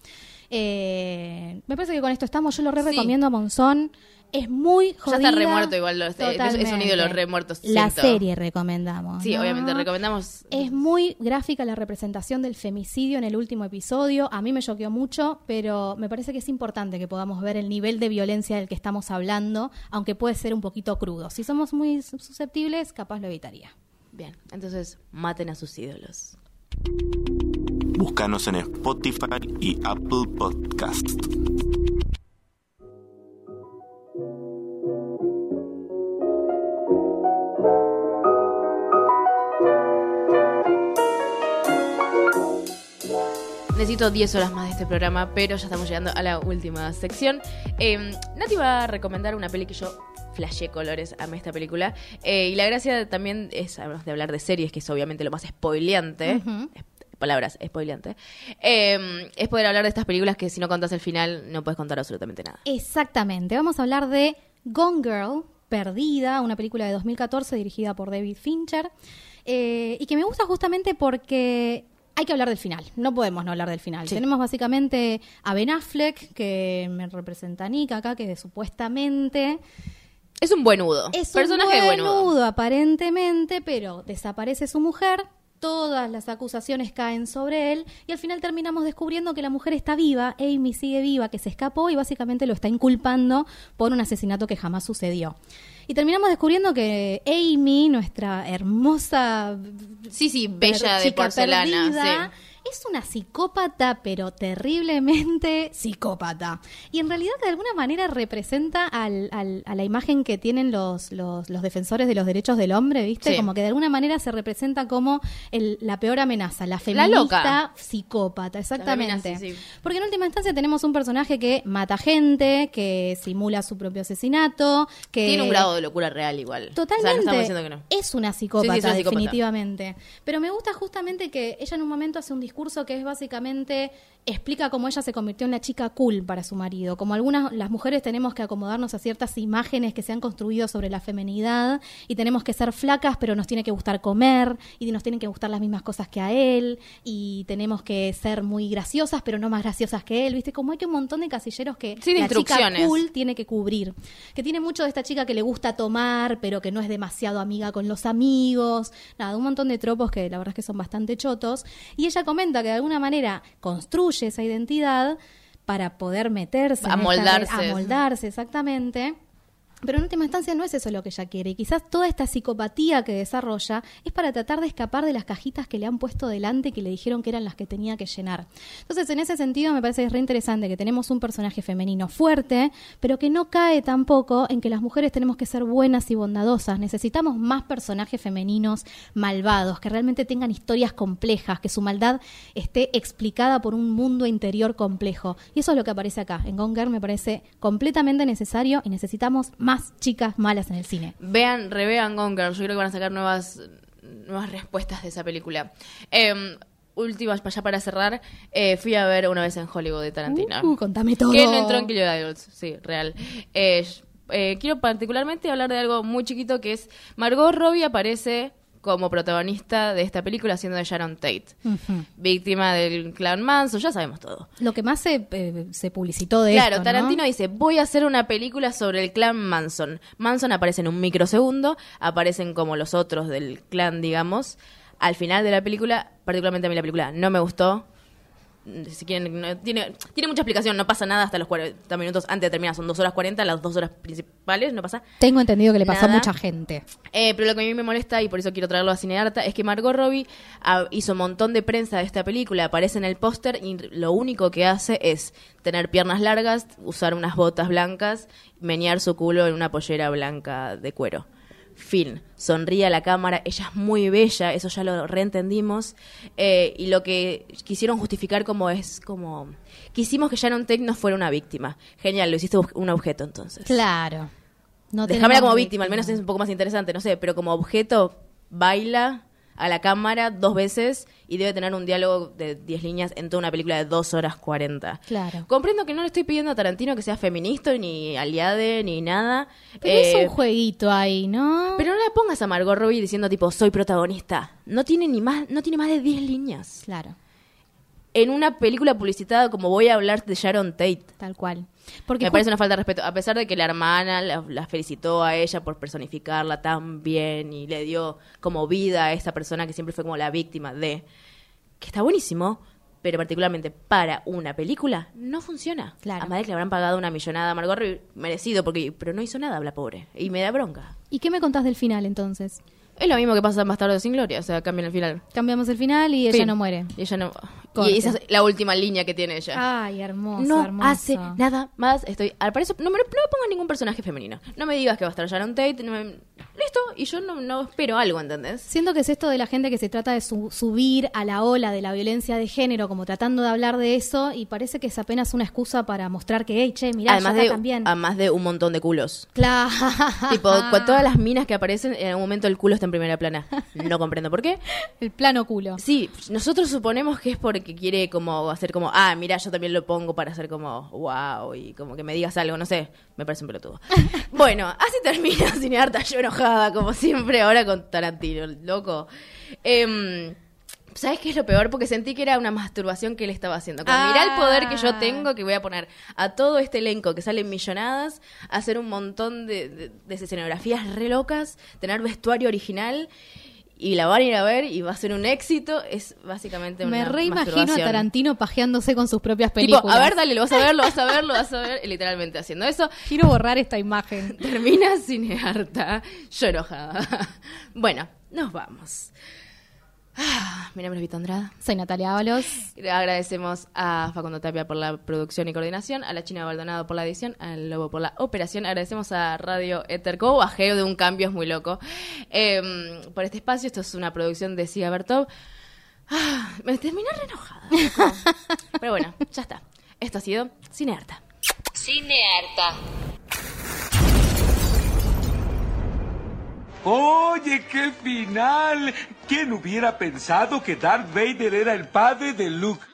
Eh, me parece que con esto estamos, yo lo re Sí. recomiendo a Monzón. Es muy Ya jodida. está remuerto igual, lo- es- es un Totalmente. ídolo remuerto, La serie recomendamos. Sí, ¿no? obviamente recomendamos Es muy gráfica la representación del femicidio en el último episodio. A mí me choqueó mucho, pero me parece que es importante que podamos ver el nivel de violencia del que estamos hablando, aunque puede ser un poquito crudo. Si somos muy susceptibles, capaz lo evitaría. Bien, entonces maten a sus ídolos. Búscanos en Spotify y Apple Podcast. Necesito 10 horas más de este programa, pero ya estamos llegando a la última sección. Eh, Nati va a recomendar una peli que yo flashé colores, amé esta película. Eh, y la gracia también es, además de hablar de series, que es obviamente lo más spoileante, palabras, spoileante, eh, es poder hablar de estas películas que si no contas el final no puedes contar absolutamente nada. Exactamente. Vamos a hablar de Gone Girl, Perdida, una película de 2014 dirigida por David Fincher. eh, y que me gusta justamente porque hay que hablar del final. No podemos no hablar del final. Sí. Tenemos básicamente a Ben Affleck, que me representa a Nick acá, que supuestamente Es un buen nudo. es Personaje un buen buenudo. nudo, aparentemente, pero desaparece su mujer, todas las acusaciones caen sobre él y al final terminamos descubriendo que la mujer está viva, Amy sigue viva, que se escapó y básicamente lo está inculpando por un asesinato que jamás sucedió. Y terminamos descubriendo que Amy, nuestra hermosa Sí, sí, bella de chica porcelana. perdida, sí. Es una psicópata, pero terriblemente psicópata. Y en realidad de alguna manera representa al- al- a la imagen que tienen los, los, los defensores de los derechos del hombre, ¿viste? Sí. Como que de alguna manera se representa como el- la peor amenaza, la La feminista loca. psicópata, exactamente. Sí. Porque en última instancia tenemos un personaje que mata gente, que simula su propio asesinato, que... Tiene un grado de locura real igual. Totalmente. O sea, no estamos diciendo que no. Es una psicópata, sí, es una psicópata. definitivamente. Pero me gusta justamente que ella en un momento hace un discurso discurso que es básicamente explica cómo ella se convirtió en la chica cool para su marido, como algunas las mujeres tenemos que acomodarnos a ciertas imágenes que se han construido sobre la feminidad y tenemos que ser flacas, pero nos tiene que gustar comer y nos tienen que gustar las mismas cosas que a él y tenemos que ser muy graciosas, pero no más graciosas que él, ¿viste? Como hay que un montón de casilleros que de la chica cool tiene que cubrir. Que tiene mucho de esta chica que le gusta tomar, pero que no es demasiado amiga con los amigos. Nada, un montón de tropos que la verdad es que son bastante chotos. Y ella comenta que de alguna manera construye esa identidad para poder meterse amoldarse exactamente. Pero en última instancia no es eso lo que ella quiere. Y quizás toda esta psicopatía que desarrolla es para tratar de escapar de las cajitas que le han puesto delante que le dijeron que eran las que tenía que llenar. Entonces, en ese sentido, me parece que es re interesante que tenemos un personaje femenino fuerte, pero que no cae tampoco en que las mujeres tenemos que ser buenas y bondadosas. Necesitamos más personajes femeninos malvados, que realmente tengan historias complejas, que su maldad esté explicada por un mundo interior complejo. Y eso es lo que aparece acá. En Gone Girl me parece completamente necesario y necesitamos más chicas malas en el cine. Vean, revean Gone Girl. Yo creo que van a sacar nuevas, nuevas respuestas de esa película. Eh, últimas, ya para cerrar, eh, fui a ver una vez en Hollywood de Tarantino. Uh, contame todo. Que no entró en Kill Your Idols, sí, real. Eh, eh, quiero particularmente hablar de algo muy chiquito que es Margot Robbie aparece como protagonista de esta película haciendo de Sharon Tate, víctima del clan Manson, ya sabemos todo. Lo que más se, eh, se publicitó de Claro, esto, ¿no? Tarantino dice, voy a hacer una película sobre el clan Manson. Manson aparece en un microsegundo, aparecen como los otros del clan, digamos. Al final de la película, particularmente a mí la película no me gustó. Si quieren, no- tiene, tiene mucha explicación, no pasa nada hasta los 40 minutos antes de terminar. Son 2 horas 40, las dos horas principales, no pasa Tengo entendido que le pasó a mucha gente. eh, pero lo que a mí me molesta, y por eso quiero traerlo a Cinearta, es que Margot Robbie ah, hizo un montón de prensa de esta película, aparece en el póster y lo único que hace es tener piernas largas, usar unas botas blancas, menear su culo en una pollera blanca de cuero. Fin. Sonríe a la cámara, ella es muy bella, eso ya lo reentendimos. Eh, y lo que quisieron justificar como es como... Quisimos que Sharon Tate no fuera una víctima. Genial, lo hiciste un objeto entonces. Claro. No Dejámela como víctima, al menos es un poco más interesante, no sé, pero como objeto baila a la cámara dos veces y debe tener un diálogo de 10 líneas en toda una película de 2 horas 40. Claro. Comprendo que no le estoy pidiendo a Tarantino que sea feminista, ni aliade, ni nada. Pero eh, es un jueguito ahí, ¿no? pero no la pongas a Margot Robbie diciendo tipo, soy protagonista. No tiene ni más, no tiene más de 10 líneas. Claro, En una película publicitada como voy a hablar de Sharon Tate. tal cual. Porque Me parece una falta de respeto, a pesar de que la hermana la, la felicitó a ella por personificarla tan bien y le dio como vida a esta persona que siempre fue como la víctima de... Que está buenísimo, pero particularmente para una película no funciona. Claro. Además de que le habrán pagado una millonada a Margot Robbie, merecido, porque pero no hizo nada la pobre. Y me da bronca. ¿Y qué me contás del final entonces? Es lo mismo que pasa en Bastardo sin Gloria, o sea, cambian el final. Cambiamos el final y ella Fin. no muere. Y ella no... Corte. Y esa es la última línea que tiene ella. Ay, hermoso, no hermoso. hace nada más. Estoy, al parecer, no me, no me pongas ningún personaje femenino. No me digas que va a estar Sharon Tate. no me- listo. Y yo no, no espero algo, ¿entendés? Siento que es esto de la gente que se trata de su- subir a la ola de la violencia de género, como tratando de hablar de eso, y parece que es apenas una excusa para mostrar que, hey, che, mirá, además, de, también. además de un montón de culos. Claro. tipo, con todas las minas que aparecen, en algún momento el culo está en primera plana. No comprendo por qué. El plano culo. Sí, nosotros suponemos que es porque quiere como hacer como, ah, mira, yo también lo pongo para hacer como, wow, y como que me digas algo, no sé, me parece un pelotudo. bueno, así termina Cinearta, yo enojada, como siempre, ahora con Tarantino, loco. Em, ¿Sabes qué es lo peor? Porque sentí que era una masturbación que él estaba haciendo. Como, mirá el poder que yo Ah. tengo, que voy a poner a todo este elenco que salen millonadas, a hacer un montón de, de- de escenografías re locas, tener vestuario original, y la van a ir a ver y va a ser un éxito. Es básicamente una Me reimagino a. Tarantino pajeándose con sus propias Tipo, películas. a ver, dale, lo vas a ver, lo vas a ver, lo vas a ver, y literalmente haciendo eso. Quiero borrar esta imagen. Termina cinearta, yo enojada. Bueno, nos vamos. Ah, mi nombre es Vito Andrada. Soy Natalia Ábalos. Agradecemos a Facundo Tapia por la producción y coordinación, a la China Baldonado por la edición, al Lobo por la operación. Agradecemos a Radio Ether, como bajeo de un cambio, es muy loco, em, por este espacio. Esto es una producción de Siga Bertov. Ah, me terminé re enojada. loco. Pero bueno, ya está. Esto ha sido Cinearta. Cinearta. Oye, qué final. ¿Quién hubiera pensado que Darth Vader era el padre de Luke?